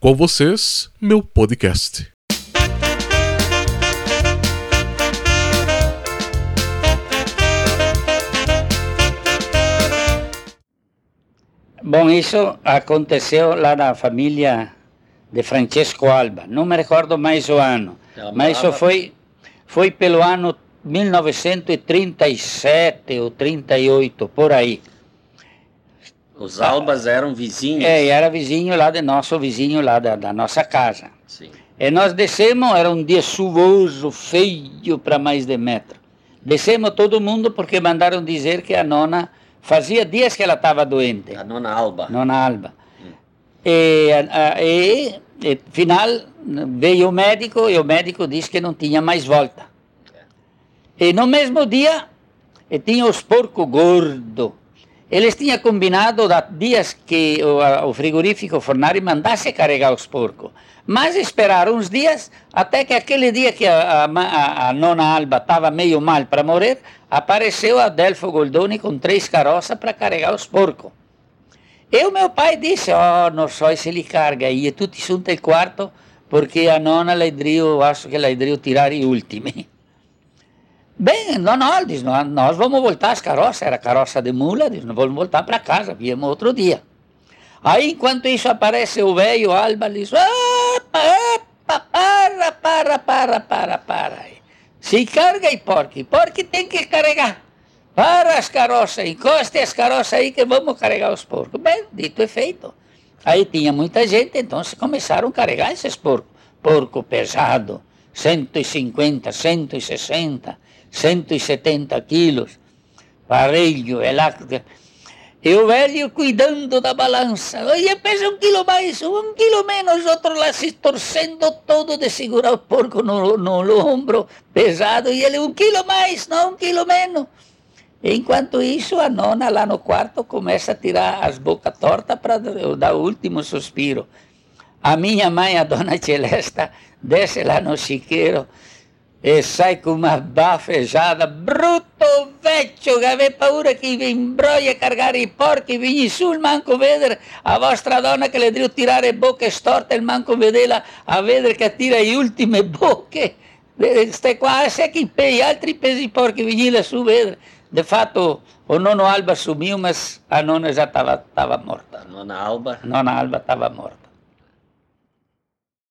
Com vocês, meu podcast. Bom, isso aconteceu lá na família de Francesco Alba. Não me recordo mais o ano, Ela mas isso foi, foi pelo ano 1937 ou 38, por aí. Os Albas eram vizinhos. É, era vizinho lá de nosso vizinho lá da, da nossa casa. Sim. E nós descemos, era um dia chuvoso, feio para mais de metro. Descemos todo mundo porque mandaram dizer que a nona fazia dias que ela estava doente. A nona Alba. Nona Alba. E, a- a- e, e, final, veio o médico e o médico disse que não tinha mais volta. E no mesmo dia, e tinha os porcos gordos. Eles tinham combinado dias que o, frigorífico Fornari mandasse carregar os porcos. Mas esperaram uns dias, até que aquele dia que a, a a- nona Alba estava meio mal para morrer, apareceu Adelfo Goldoni com três carroças para carregar os porcos. E o meu pai disse, oh, non so se li carga, e tutti sunt il quarto, perché a nonna le drio, acho che le drio tirare i ultimi. Bem, não, não, diz, nós, nós vamos voltar as carroças, era carroça de mula, diz, nós vamos voltar para casa, viemos outro dia. Aí, enquanto isso, aparece o velho Alba, diz, opa, opa, para, para, para, para, para. Se carga e porque, porque tem que carregar. Para as carroças, encoste as carroças aí que vamos carregar os porcos. Bem, dito e feito. Aí tinha muita gente, então se começaram a carregar esses porcos. Porco pesado, 150, 160, 170 quilos. Parelho, lá. E o velho cuidando da balança. Olha, pesa um quilo mais, um quilo menos, outro lá se torcendo todo de segurar o porco no, no ombro pesado. E ele, um quilo mais, não um quilo menos. Enquanto isso, a nona lá no quarto começa a tirar as bocas tortas para dar o último suspiro. A minha mãe, a dona Celesta, desce lá no chiqueiro e sai com uma bafejada. Bruto vecchio, che aveva paura che vi imbroglia a cargare i porchi, vigni sul manco vedere a vostra donna che le devo tirare bocche storte, il manco vedela a vedere che tira le ultime bocche. Eh, Stai qua, se che gli altri pesi porchi, vigni lassù vedere. De fatto, o nonno Alba sumiu, mas a nona já estava morta. A nona Alba. A nona Alba estava morta.